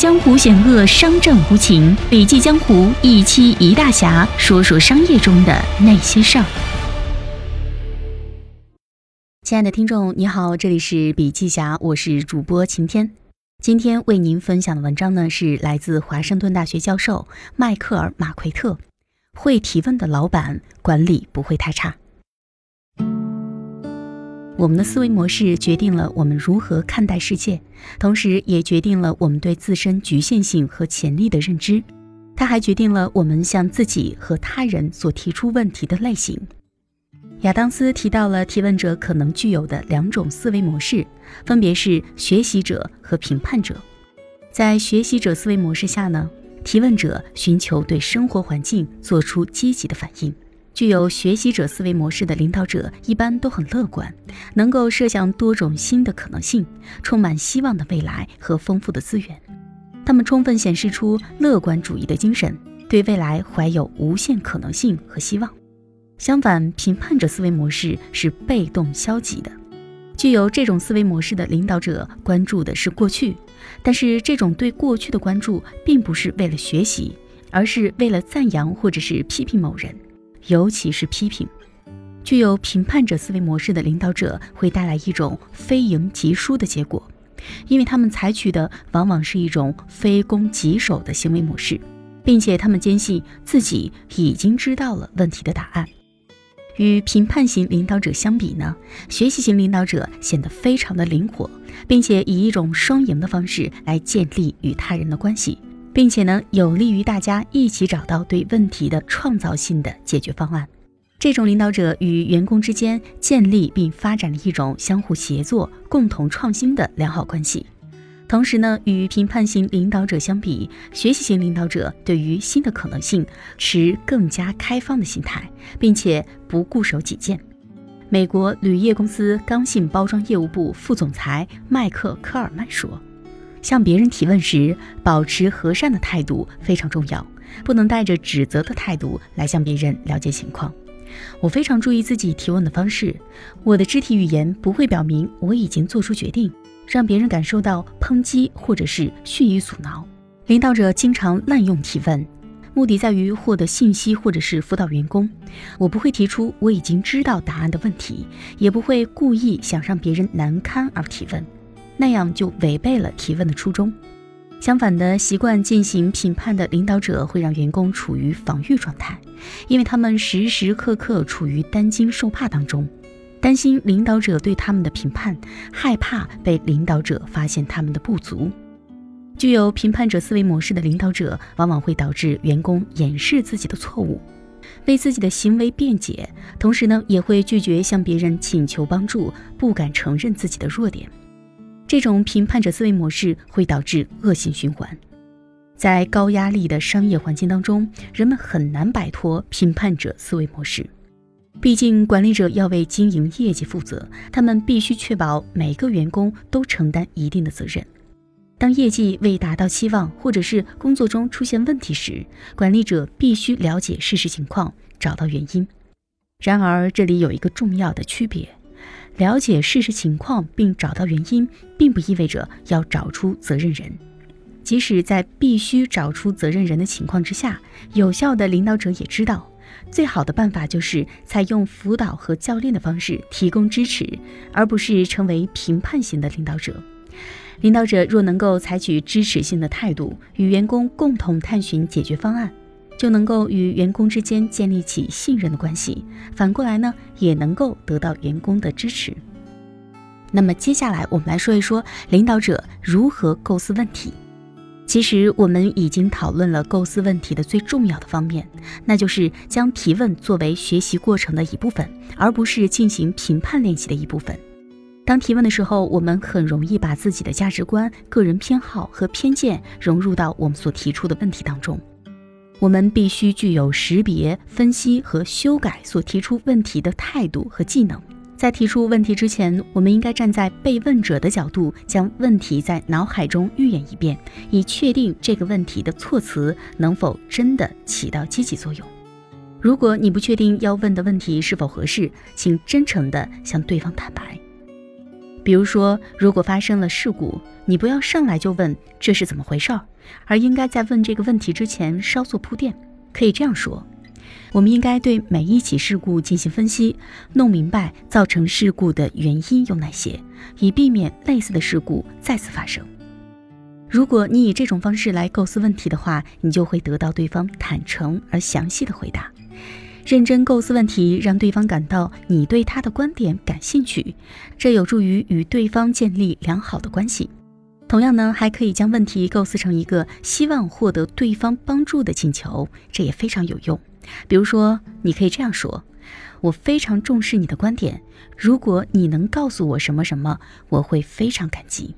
江湖险恶，商战无情。笔记江湖一期一大侠，说说商业中的那些事儿。亲爱的听众，你好，这里是笔记侠，我是主播晴天。今天为您分享的文章呢，是来自华盛顿大学教授迈克尔·马奎特。会提问的老板，管理不会太差。我们的思维模式决定了我们如何看待世界，同时也决定了我们对自身局限性和潜力的认知。它还决定了我们向自己和他人所提出问题的类型。亚当斯提到了提问者可能具有的两种思维模式，分别是学习者和评判者。在学习者思维模式下呢，提问者寻求对生活环境做出积极的反应。具有学习者思维模式的领导者一般都很乐观，能够设想多种新的可能性，充满希望的未来和丰富的资源。他们充分显示出乐观主义的精神，对未来怀有无限可能性和希望。相反，评判者思维模式是被动消极的。具有这种思维模式的领导者关注的是过去，但是这种对过去的关注并不是为了学习，而是为了赞扬或者是批评某人。尤其是批评，具有评判者思维模式的领导者会带来一种非赢即输的结果，因为他们采取的往往是一种非攻即守的行为模式，并且他们坚信自己已经知道了问题的答案。与评判型领导者相比呢，学习型领导者显得非常的灵活，并且以一种双赢的方式来建立与他人的关系。并且呢，有利于大家一起找到对问题的创造性的解决方案。这种领导者与员工之间建立并发展了一种相互协作、共同创新的良好关系。同时呢，与评判型领导者相比，学习型领导者对于新的可能性持更加开放的心态，并且不固守己见。美国铝业公司刚性包装业务部副总裁麦克科尔曼说。向别人提问时，保持和善的态度非常重要，不能带着指责的态度来向别人了解情况。我非常注意自己提问的方式，我的肢体语言不会表明我已经做出决定，让别人感受到抨击或者是蓄意阻挠。领导者经常滥用提问，目的在于获得信息或者是辅导员工。我不会提出我已经知道答案的问题，也不会故意想让别人难堪而提问。那样就违背了提问的初衷。相反的，习惯进行评判的领导者会让员工处于防御状态，因为他们时时刻刻处于担惊受怕当中，担心领导者对他们的评判，害怕被领导者发现他们的不足。具有评判者思维模式的领导者，往往会导致员工掩饰自己的错误，为自己的行为辩解，同时呢，也会拒绝向别人请求帮助，不敢承认自己的弱点。这种评判者思维模式会导致恶性循环，在高压力的商业环境当中，人们很难摆脱评判者思维模式。毕竟，管理者要为经营业绩负责，他们必须确保每个员工都承担一定的责任。当业绩未达到期望，或者是工作中出现问题时，管理者必须了解事实情况，找到原因。然而，这里有一个重要的区别。了解事实情况并找到原因，并不意味着要找出责任人。即使在必须找出责任人的情况之下，有效的领导者也知道，最好的办法就是采用辅导和教练的方式提供支持，而不是成为评判型的领导者。领导者若能够采取支持性的态度，与员工共同探寻解决方案。就能够与员工之间建立起信任的关系，反过来呢，也能够得到员工的支持。那么接下来我们来说一说领导者如何构思问题。其实我们已经讨论了构思问题的最重要的方面，那就是将提问作为学习过程的一部分，而不是进行评判练习的一部分。当提问的时候，我们很容易把自己的价值观、个人偏好和偏见融入到我们所提出的问题当中。我们必须具有识别、分析和修改所提出问题的态度和技能。在提出问题之前，我们应该站在被问者的角度，将问题在脑海中预演一遍，以确定这个问题的措辞能否真的起到积极作用。如果你不确定要问的问题是否合适，请真诚地向对方坦白。比如说，如果发生了事故，你不要上来就问这是怎么回事儿，而应该在问这个问题之前稍作铺垫。可以这样说：我们应该对每一起事故进行分析，弄明白造成事故的原因有哪些，以避免类似的事故再次发生。如果你以这种方式来构思问题的话，你就会得到对方坦诚而详细的回答。认真构思问题，让对方感到你对他的观点感兴趣，这有助于与对方建立良好的关系。同样呢，还可以将问题构思成一个希望获得对方帮助的请求，这也非常有用。比如说，你可以这样说：“我非常重视你的观点，如果你能告诉我什么什么，我会非常感激。”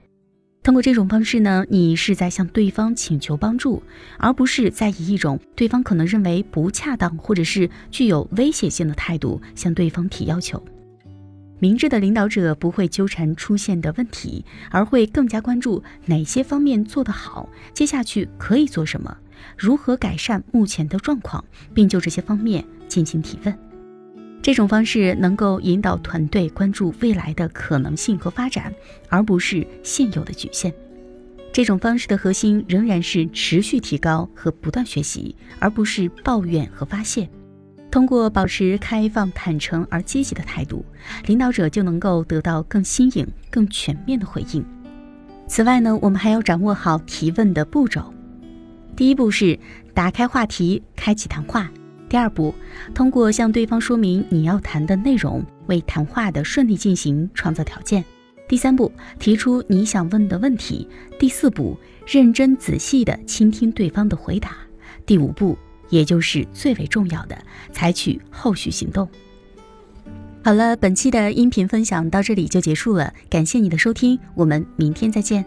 通过这种方式呢，你是在向对方请求帮助，而不是在以一种对方可能认为不恰当或者是具有威胁性的态度向对方提要求。明智的领导者不会纠缠出现的问题，而会更加关注哪些方面做得好，接下去可以做什么，如何改善目前的状况，并就这些方面进行提问。这种方式能够引导团队关注未来的可能性和发展，而不是现有的局限。这种方式的核心仍然是持续提高和不断学习，而不是抱怨和发泄。通过保持开放、坦诚而积极的态度，领导者就能够得到更新颖、更全面的回应。此外呢，我们还要掌握好提问的步骤。第一步是打开话题，开启谈话。第二步，通过向对方说明你要谈的内容，为谈话的顺利进行创造条件。第三步，提出你想问的问题。第四步，认真仔细地倾听对方的回答。第五步，也就是最为重要的，采取后续行动。好了，本期的音频分享到这里就结束了，感谢你的收听，我们明天再见。